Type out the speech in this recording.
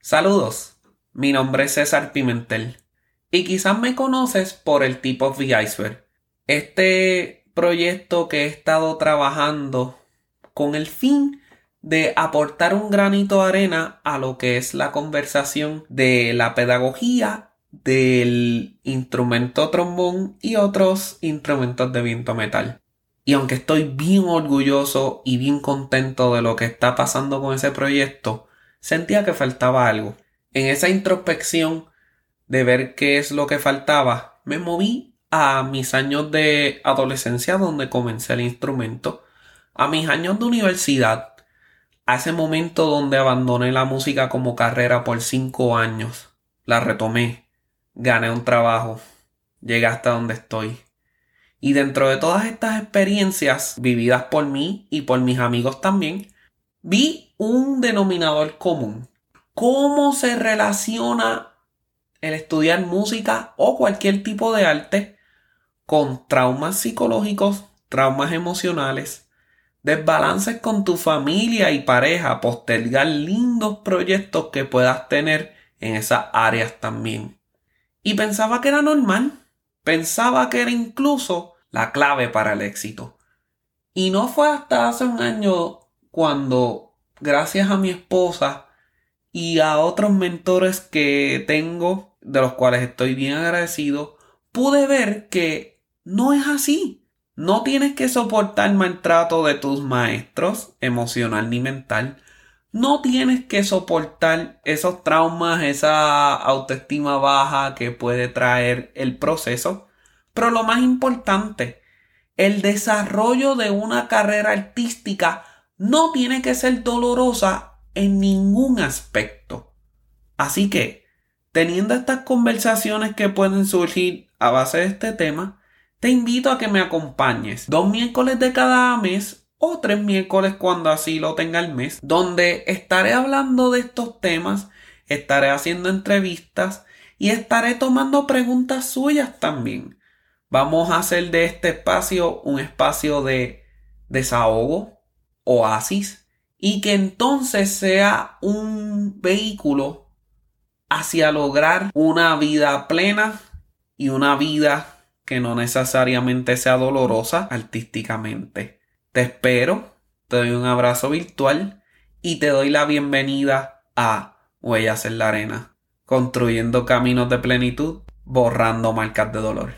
Saludos, mi nombre es César Pimentel y quizás me conoces por el Tip of the Iceberg. Este proyecto que he estado trabajando con el fin de aportar un granito de arena a lo que es la conversación de la pedagogía del instrumento trombón y otros instrumentos de viento metal. Y aunque estoy bien orgulloso y bien contento de lo que está pasando con ese proyecto, sentía que faltaba algo. En esa introspección de ver qué es lo que faltaba, me moví a mis años de adolescencia donde comencé el instrumento, a mis años de universidad, a ese momento donde abandoné la música como carrera por cinco años, la retomé, gané un trabajo, llegué hasta donde estoy. Y dentro de todas estas experiencias vividas por mí y por mis amigos también, vi un denominador común. ¿Cómo se relaciona el estudiar música o cualquier tipo de arte con traumas psicológicos, traumas emocionales, desbalances con tu familia y pareja, postergar lindos proyectos que puedas tener en esas áreas también? Y pensaba que era normal Pensaba que era incluso la clave para el éxito. Y no fue hasta hace un año cuando, gracias a mi esposa y a otros mentores que tengo, de los cuales estoy bien agradecido, pude ver que no es así. No tienes que soportar maltrato de tus maestros, emocional ni mental. No tienes que soportar esos traumas, esa autoestima baja que puede traer el proceso. Pero lo más importante, el desarrollo de una carrera artística no tiene que ser dolorosa en ningún aspecto. Así que, teniendo estas conversaciones que pueden surgir a base de este tema, te invito a que me acompañes dos miércoles de cada mes o tres miércoles cuando así lo tenga el mes, donde estaré hablando de estos temas, estaré haciendo entrevistas y estaré tomando preguntas suyas también. Vamos a hacer de este espacio un espacio de desahogo, oasis, y que entonces sea un vehículo hacia lograr una vida plena y una vida que no necesariamente sea dolorosa artísticamente. Te espero, te doy un abrazo virtual y te doy la bienvenida a Huellas en la Arena, construyendo caminos de plenitud, borrando marcas de dolor.